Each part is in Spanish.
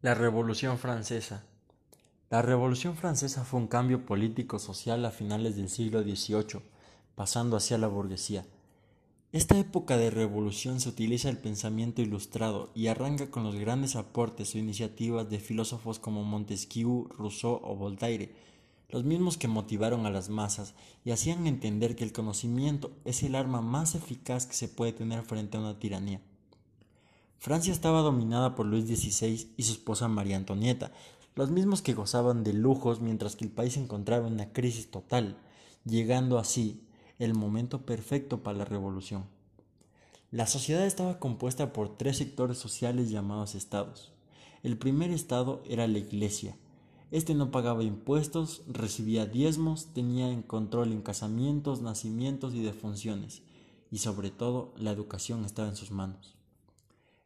La Revolución Francesa. La Revolución Francesa fue un cambio político-social a finales del siglo XVIII, pasando hacia la burguesía. Esta época de revolución se utiliza el pensamiento ilustrado y arranca con los grandes aportes o iniciativas de filósofos como Montesquieu, Rousseau o Voltaire, los mismos que motivaron a las masas y hacían entender que el conocimiento es el arma más eficaz que se puede tener frente a una tiranía. Francia estaba dominada por Luis XVI y su esposa María Antonieta, los mismos que gozaban de lujos mientras que el país se encontraba en una crisis total, llegando así el momento perfecto para la revolución. La sociedad estaba compuesta por tres sectores sociales llamados estados. El primer estado era la iglesia. Este no pagaba impuestos, recibía diezmos, tenía en control en casamientos, nacimientos y defunciones, y sobre todo la educación estaba en sus manos.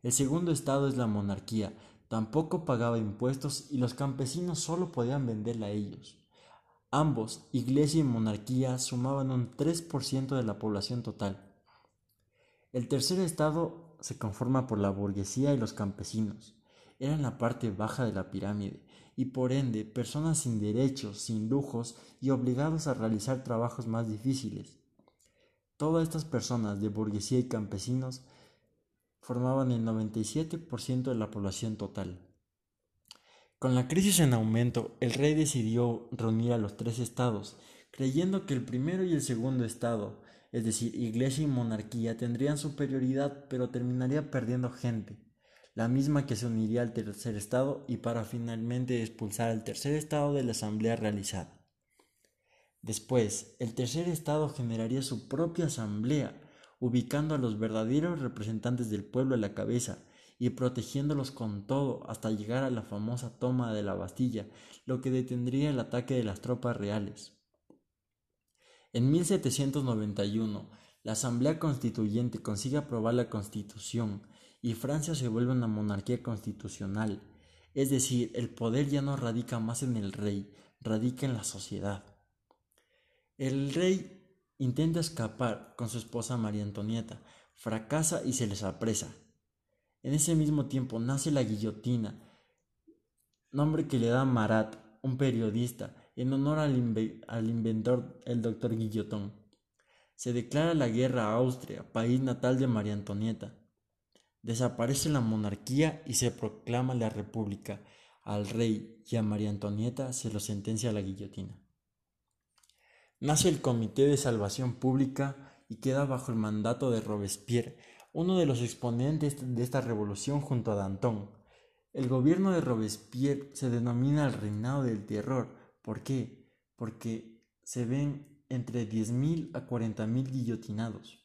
El segundo estado es la monarquía. Tampoco pagaba impuestos y los campesinos solo podían venderla a ellos. Ambos, iglesia y monarquía, sumaban un 3% de la población total. El tercer estado se conforma por la burguesía y los campesinos. Eran la parte baja de la pirámide y por ende personas sin derechos, sin lujos y obligados a realizar trabajos más difíciles. Todas estas personas de burguesía y campesinos formaban el 97% de la población total. Con la crisis en aumento, el rey decidió reunir a los tres estados, creyendo que el primero y el segundo estado, es decir, iglesia y monarquía, tendrían superioridad, pero terminaría perdiendo gente, la misma que se uniría al tercer estado y para finalmente expulsar al tercer estado de la asamblea realizada. Después, el tercer estado generaría su propia asamblea, ubicando a los verdaderos representantes del pueblo a la cabeza y protegiéndolos con todo hasta llegar a la famosa toma de la Bastilla, lo que detendría el ataque de las tropas reales. En 1791, la Asamblea Constituyente consigue aprobar la Constitución y Francia se vuelve una monarquía constitucional, es decir, el poder ya no radica más en el rey, radica en la sociedad. El rey Intenta escapar con su esposa María Antonieta, fracasa y se les apresa. En ese mismo tiempo nace la guillotina, nombre que le da Marat, un periodista, en honor al, inventor, el doctor Guillotón. Se declara la guerra a Austria, país natal de María Antonieta. Desaparece la monarquía y se proclama la república. Al rey y a María Antonieta se lo sentencia a la guillotina. Nace el Comité de Salvación Pública y queda bajo el mandato de Robespierre, uno de los exponentes de esta revolución junto a Danton. El gobierno de Robespierre se denomina el reinado del terror. ¿Por qué? Porque se ven entre 10.000 a 40.000 guillotinados.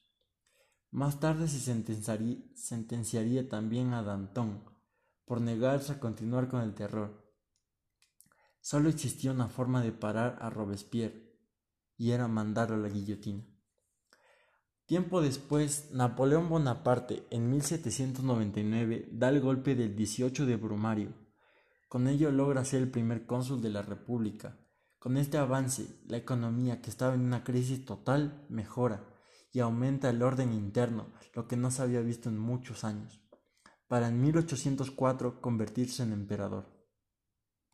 Más tarde se sentenciaría, sentenciaría también a Danton por negarse a continuar con el terror. Solo existía una forma de parar a Robespierre, y era mandarlo a la guillotina. Tiempo después, Napoleón Bonaparte, en 1799, da el golpe del 18 de Brumario. Con ello logra ser el primer cónsul de la República. Con este avance, la economía, que estaba en una crisis total, mejora y aumenta el orden interno, lo que no se había visto en muchos años, para en 1804 convertirse en emperador.